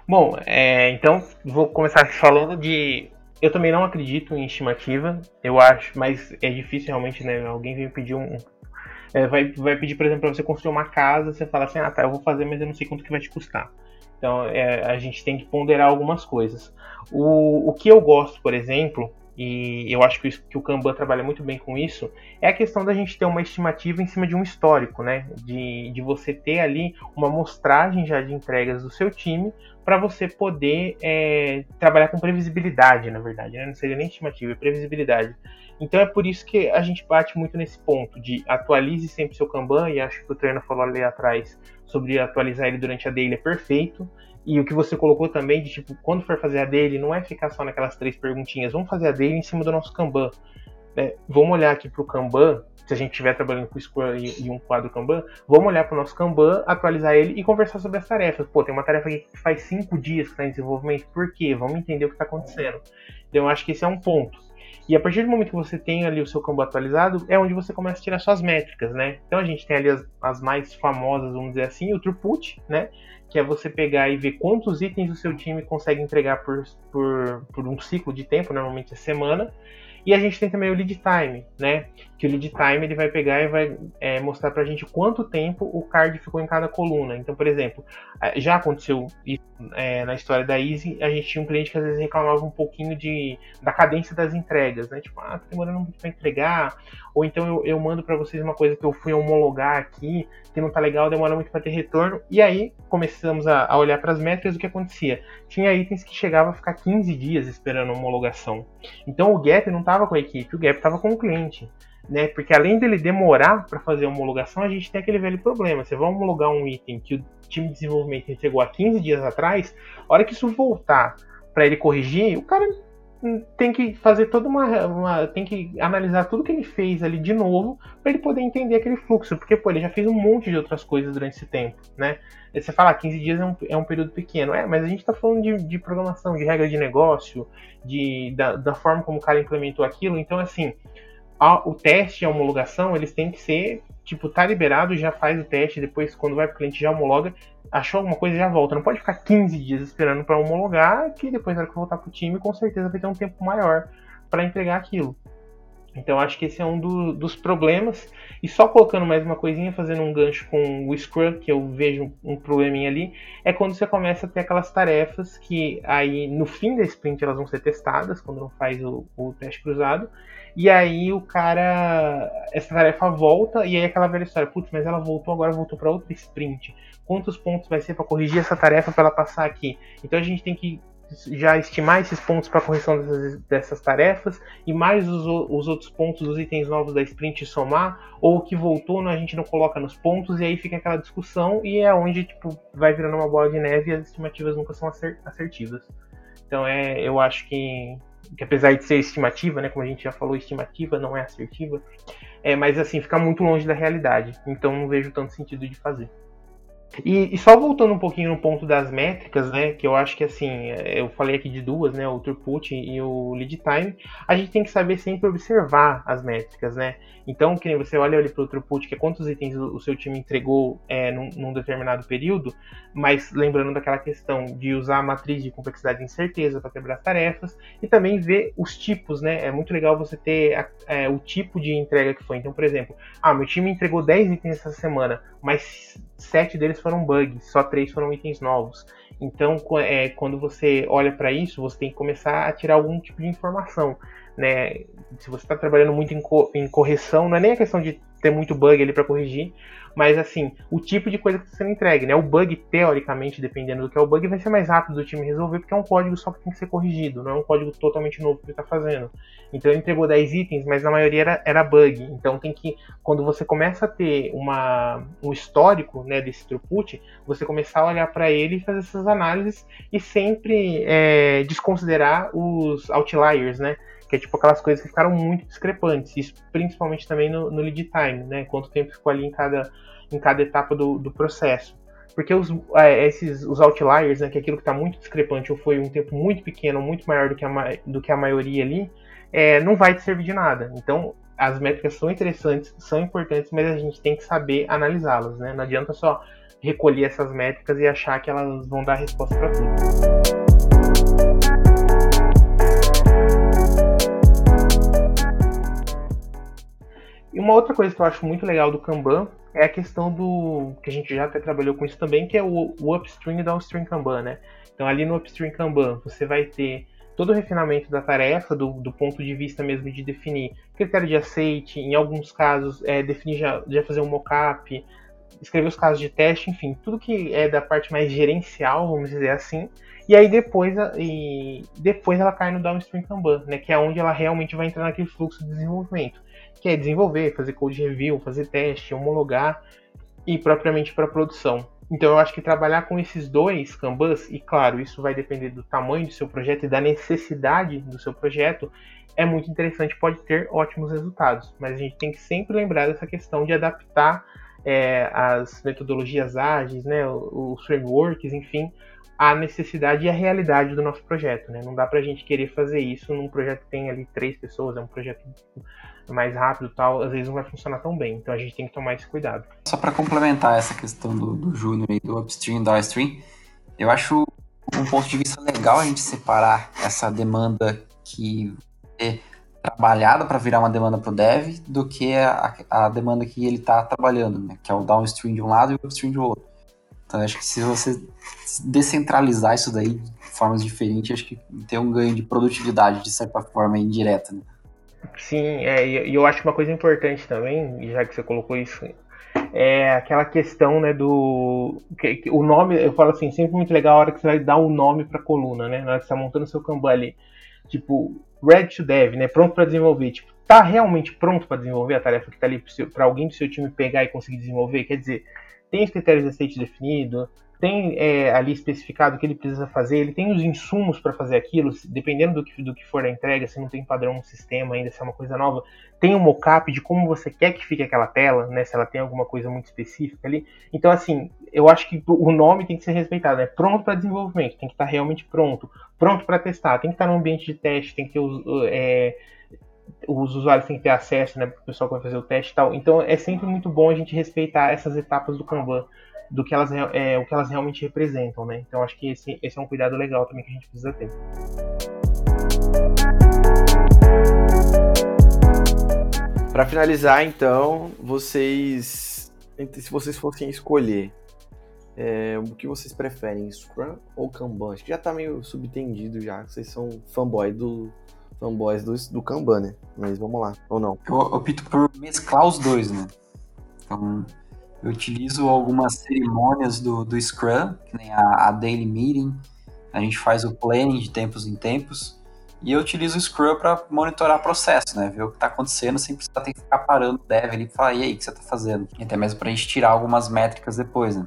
Bom, é, então vou começar falando de. Eu também não acredito em estimativa, eu acho, mas é difícil realmente, né? Alguém vem pedir um. É, vai, vai pedir, por exemplo, para você construir uma casa, você fala assim, ah tá, eu vou fazer, mas eu não sei quanto que vai te custar. Então é, a gente tem que ponderar algumas coisas. O, o que eu gosto, por exemplo, e eu acho que, isso, que o Kanban trabalha muito bem com isso, é a questão da gente ter uma estimativa em cima de um histórico, né? De, de você ter ali uma mostragem já de entregas do seu time para você poder é, trabalhar com previsibilidade, na verdade, né? Não seria nem estimativa, é previsibilidade. Então é por isso que a gente bate muito nesse ponto de atualize sempre seu Kanban, e acho que o treino falou ali atrás sobre atualizar ele durante a daily é perfeito. E o que você colocou também de tipo, quando for fazer a dele, não é ficar só naquelas três perguntinhas, vamos fazer a dele em cima do nosso Kanban. É, vamos olhar aqui para o Kanban, se a gente estiver trabalhando com Scrum e, e, um quadro Kanban, vamos olhar para o nosso Kanban, atualizar ele e conversar sobre as tarefas. Pô, tem uma tarefa aqui que faz cinco dias que está em desenvolvimento, por quê? Vamos entender o que está acontecendo. Então eu acho que esse é um ponto. E a partir do momento que você tem ali o seu Kanban atualizado, é onde você começa a tirar suas métricas, né? Então a gente tem ali as, as mais famosas, vamos dizer assim, o throughput, né? que é você pegar e ver quantos itens o seu time consegue entregar por, por, por um ciclo de tempo, normalmente é semana, e a gente tem também o lead time, né? Que o lead time ele vai pegar e vai é, mostrar pra gente quanto tempo o card ficou em cada coluna. Então, por exemplo, já aconteceu isso é, na história da Easy, a gente tinha um cliente que às vezes reclamava um pouquinho de, da cadência das entregas, né? Tipo, ah, tá demorando muito pra entregar, ou então eu, eu mando para vocês uma coisa que eu fui homologar aqui, que não tá legal, demora muito para ter retorno. E aí começamos a, a olhar para as métricas, o que acontecia? Tinha itens que chegava a ficar 15 dias esperando homologação. Então o Gap não estava com a equipe, o Gap estava com o cliente. Né? Porque além dele demorar para fazer a homologação, a gente tem aquele velho problema. Você vai homologar um item que o time de desenvolvimento entregou há 15 dias atrás, a hora que isso voltar para ele corrigir, o cara tem que fazer toda uma, uma, tem que analisar tudo que ele fez ali de novo para ele poder entender aquele fluxo, porque pô, ele já fez um monte de outras coisas durante esse tempo, né? Você fala, ah, 15 dias é um, é um período pequeno, é, mas a gente está falando de, de, programação, de regra de negócio, de, da, da, forma como o cara implementou aquilo, então assim, a, o teste e a homologação, eles têm que ser, tipo, tá liberado, já faz o teste, depois quando vai para o cliente já homologa, achou alguma coisa já volta. Não pode ficar 15 dias esperando para homologar, que depois na hora que voltar pro time, com certeza vai ter um tempo maior para entregar aquilo. Então acho que esse é um do, dos problemas. E só colocando mais uma coisinha, fazendo um gancho com o Scrum, que eu vejo um probleminha ali, é quando você começa a ter aquelas tarefas que aí no fim da sprint elas vão ser testadas, quando não faz o, o teste cruzado. E aí o cara. Essa tarefa volta, e aí aquela velha história, putz, mas ela voltou, agora voltou para outra sprint quantos pontos vai ser para corrigir essa tarefa para ela passar aqui. Então a gente tem que já estimar esses pontos para correção dessas, dessas, tarefas e mais os, os, outros pontos dos itens novos da sprint somar, ou o que voltou a gente não coloca nos pontos e aí fica aquela discussão e é onde tipo, vai virando uma bola de neve e as estimativas nunca são assertivas. Então é, eu acho que, que apesar de ser estimativa, né, como a gente já falou, estimativa não é assertiva, é, mas assim, fica muito longe da realidade. Então não vejo tanto sentido de fazer. E, e, só voltando um pouquinho no ponto das métricas, né, que eu acho que assim, eu falei aqui de duas, né, o throughput e o lead time, a gente tem que saber sempre observar as métricas, né. Então, que você olha ali para o throughput, que é quantos itens o, seu time entregou é, num, num, determinado período, mas lembrando daquela questão de usar a matriz de complexidade de incerteza para quebrar as tarefas e também ver os tipos, né. É muito legal você ter a, é, o tipo de entrega que foi. Então, por exemplo, ah, meu time entregou 10 itens essa semana, mas sete deles foram bugs, só três foram itens novos. Então, é, quando você olha para isso, você tem que começar a tirar algum tipo de informação. Né? Se você está trabalhando muito em, co em correção, não é nem a questão de ter muito bug ali para corrigir, mas assim, o tipo de coisa que está sendo entregue, né? O bug, teoricamente, dependendo do que é o bug, vai ser mais rápido do time resolver, porque é um código só que tem que ser corrigido, não é um código totalmente novo que ele está fazendo. Então ele entregou 10 itens, mas na maioria era, era bug. Então tem que, quando você começa a ter uma, um histórico né, desse throughput, você começar a olhar para ele e fazer essas análises e sempre é, desconsiderar os outliers, né? Que é tipo aquelas coisas que ficaram muito discrepantes, isso principalmente também no, no lead time, né? Quanto tempo ficou ali em cada, em cada etapa do, do processo. Porque os, é, esses, os outliers, né, que é aquilo que está muito discrepante ou foi um tempo muito pequeno, muito maior do que a, do que a maioria ali, é, não vai te servir de nada. Então, as métricas são interessantes, são importantes, mas a gente tem que saber analisá-las, né? Não adianta só recolher essas métricas e achar que elas vão dar resposta para tudo. E uma outra coisa que eu acho muito legal do Kanban é a questão do. que a gente já até trabalhou com isso também, que é o, o upstream e downstream Kanban, né? Então ali no upstream Kanban você vai ter todo o refinamento da tarefa, do, do ponto de vista mesmo de definir critério de aceite, em alguns casos é, definir já, já fazer um mockup, escrever os casos de teste, enfim, tudo que é da parte mais gerencial, vamos dizer assim. E aí depois, e depois ela cai no downstream Kanban, né, que é onde ela realmente vai entrar naquele fluxo de desenvolvimento que é desenvolver, fazer code review, fazer teste, homologar e propriamente para produção. Então eu acho que trabalhar com esses dois Kanbans, e claro, isso vai depender do tamanho do seu projeto e da necessidade do seu projeto, é muito interessante, pode ter ótimos resultados. Mas a gente tem que sempre lembrar dessa questão de adaptar é, as metodologias ágeis, né, os frameworks, enfim, à necessidade e à realidade do nosso projeto. Né? Não dá para a gente querer fazer isso num projeto que tem ali três pessoas, é um projeto mais rápido tal, às vezes não vai funcionar tão bem. Então a gente tem que tomar esse cuidado. Só para complementar essa questão do, do Júnior e do upstream e downstream, eu acho um ponto de vista legal a gente separar essa demanda que é trabalhada para virar uma demanda para o dev do que a, a demanda que ele está trabalhando, né? que é o downstream de um lado e o upstream do outro. Então acho que se você descentralizar isso daí de formas diferentes, acho que tem um ganho de produtividade de certa forma indireta. Né? Sim, é, e eu acho uma coisa importante também, já que você colocou isso, é aquela questão, né, do que, que, o nome, eu falo assim, sempre muito legal a hora que você vai dar um nome para a coluna, né, na hora que você está montando seu Kanban ali, tipo, ready to dev, né, pronto para desenvolver, tipo, tá realmente pronto para desenvolver a tarefa que está ali para alguém do seu time pegar e conseguir desenvolver, quer dizer, tem os critérios de state definido, tem é, ali especificado o que ele precisa fazer, ele tem os insumos para fazer aquilo, dependendo do que, do que for a entrega, se não tem padrão no sistema ainda, se é uma coisa nova, tem um mockup de como você quer que fique aquela tela, né, se ela tem alguma coisa muito específica ali. Então, assim, eu acho que o nome tem que ser respeitado, é né? pronto para desenvolvimento, tem que estar tá realmente pronto, pronto para testar, tem que estar tá no ambiente de teste, tem que ter os, é, os usuários têm que ter acesso, né, para o pessoal que vai fazer o teste e tal. Então, é sempre muito bom a gente respeitar essas etapas do Kanban do que elas, é, o que elas realmente representam, né? Então acho que esse, esse é um cuidado legal também que a gente precisa ter. Para finalizar, então, vocês, se vocês fossem escolher, é, o que vocês preferem, Scrum ou Kanban? Acho que já tá meio subtendido já, vocês são fanboy do fanboys do, do Kanban, né? Mas vamos lá, ou não? Eu opto por mesclar os dois, né? Então, eu utilizo algumas cerimônias do, do Scrum, que nem a, a Daily Meeting, a gente faz o planning de tempos em tempos, e eu utilizo o Scrum para monitorar processo, né? Ver o que está acontecendo sem precisar ter que ficar parando o dev ali e falar, e aí, o que você está fazendo? E até mesmo para a gente tirar algumas métricas depois, né?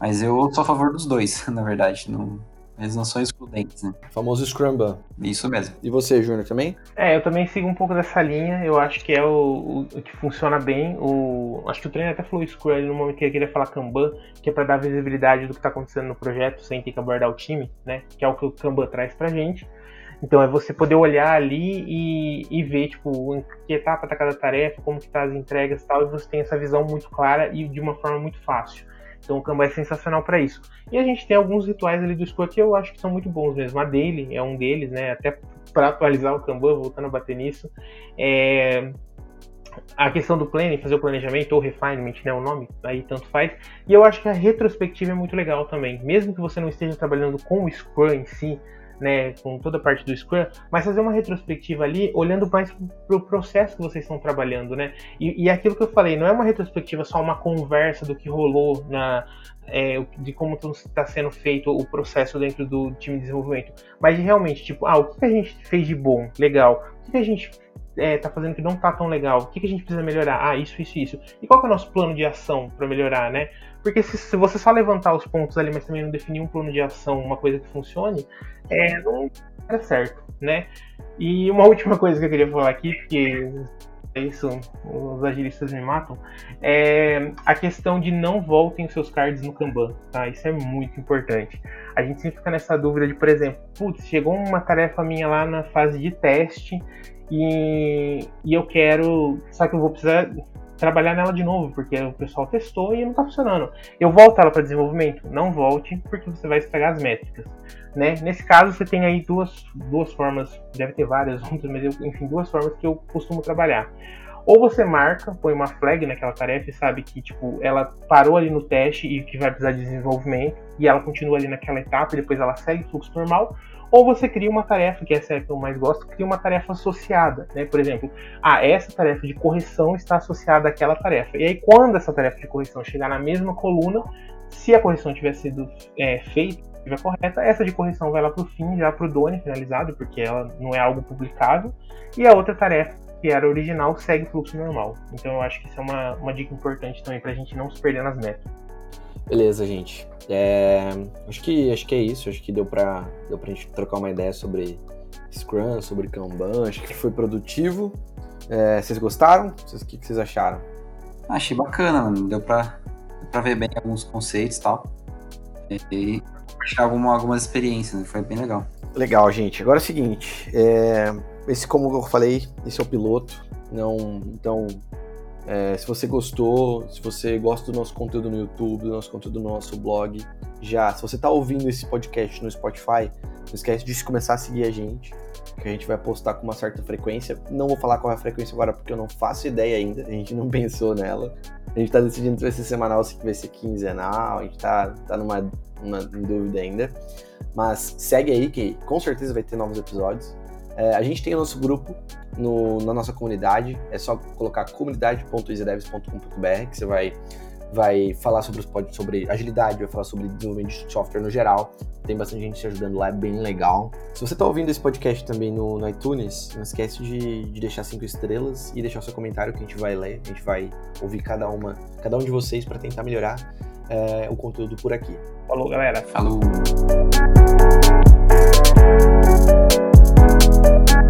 Mas eu sou a favor dos dois, [LAUGHS] na verdade. Não, Eles não são excludentes, né? O famoso Scrumban. Isso mesmo. E você, Júnior, também? É, eu também sigo um pouco dessa linha. Eu acho que é o, o, o que funciona bem. O, acho que o treino até falou Scrum no momento que ele queria falar Kanban, que é para dar visibilidade do que está acontecendo no projeto sem ter que abordar o time, né? Que é o que o Kanban traz pra gente. Então é você poder olhar ali e, e ver, tipo, em que etapa está cada tarefa, como que tá as entregas e tal, e você tem essa visão muito clara e de uma forma muito fácil. Então o Kanban é sensacional para isso. E a gente tem alguns rituais ali do Scrum que eu acho que são muito bons mesmo. A dele é um deles, né? Até para atualizar o Kanban, voltando a bater nisso. É... A questão do planning, fazer o planejamento ou refinement, né? O nome, aí tanto faz. E eu acho que a retrospectiva é muito legal também. Mesmo que você não esteja trabalhando com o Scrum em si, né, com toda a parte do Scrum, mas fazer uma retrospectiva ali, olhando mais para o processo que vocês estão trabalhando, né? E, e aquilo que eu falei, não é uma retrospectiva só uma conversa do que rolou na, é, de como está sendo feito o processo dentro do time de desenvolvimento, mas de realmente, tipo, ah, o que a gente fez de bom, legal, o que a gente é, tá fazendo que não tá tão legal, o que, que a gente precisa melhorar, ah, isso, isso, isso, e qual é o nosso plano de ação para melhorar, né? Porque se, se, você só levantar os pontos ali, mas também não definir um plano de ação, uma coisa que funcione, é, não é certo, né? E uma [LAUGHS] última coisa que eu queria falar aqui, porque é isso, os agilistas me matam, é a questão de não voltem os seus cards no Kanban, tá? Isso é muito importante. A gente sempre fica nessa dúvida de, por exemplo, putz, chegou uma tarefa minha lá na fase de teste e, e eu quero, só que eu vou precisar trabalhar nela de novo, porque o pessoal testou e não está funcionando. Eu volto ela para desenvolvimento? Não volte, porque você vai estragar as métricas. Né? Nesse caso, você tem aí duas, duas formas, deve ter várias [LAUGHS] outras, mas eu, enfim, duas formas que eu costumo trabalhar. Ou você marca, põe uma flag naquela tarefa e sabe que tipo, ela parou ali no teste e que vai precisar de desenvolvimento, e ela continua ali naquela etapa e depois ela segue o fluxo normal ou você cria uma tarefa, que essa é a que eu mais gosto, cria uma tarefa associada, né? Por exemplo, ah, essa tarefa de correção está associada àquela tarefa. E aí, quando essa tarefa de correção chegar na mesma coluna, se a correção tiver sido é, feita, estiver correta, essa de correção vai lá para o fim, já para o Done finalizado, porque ela não é algo publicável, e a outra tarefa, que era original, segue o fluxo normal. Então eu acho que isso é uma, uma dica importante também para a gente não se perder nas metas. Beleza, gente. É, acho, que, acho que é isso. Acho que deu pra, deu pra gente trocar uma ideia sobre Scrum, sobre Kanban. Acho que foi produtivo. É, vocês gostaram? O que, que vocês acharam? Achei bacana, mano. Deu pra, deu pra ver bem alguns conceitos e tal. E achar alguma, algumas experiências, né? foi bem legal. Legal, gente. Agora é o seguinte. É, esse, como eu falei, esse é o piloto. Não, então, é, se você gostou, se você gosta do nosso conteúdo no YouTube, do nosso conteúdo no nosso blog, já, se você está ouvindo esse podcast no Spotify, não esquece de começar a seguir a gente, que a gente vai postar com uma certa frequência. Não vou falar qual é a frequência agora porque eu não faço ideia ainda, a gente não [LAUGHS] pensou nela. A gente está decidindo se vai ser semanal, se vai ser quinzenal, a gente está tá numa, numa dúvida ainda. Mas segue aí que com certeza vai ter novos episódios. É, a gente tem o nosso grupo no, na nossa comunidade, é só colocar comunidade.easydevs.com.br que você vai, vai falar sobre, sobre agilidade, vai falar sobre desenvolvimento de software no geral. Tem bastante gente te ajudando lá, é bem legal. Se você está ouvindo esse podcast também no, no iTunes, não esquece de, de, deixar cinco estrelas e deixar o seu comentário que a gente vai ler, a gente vai ouvir cada uma, cada um de vocês para tentar melhorar é, o conteúdo por aqui. Falou, galera. Falou. you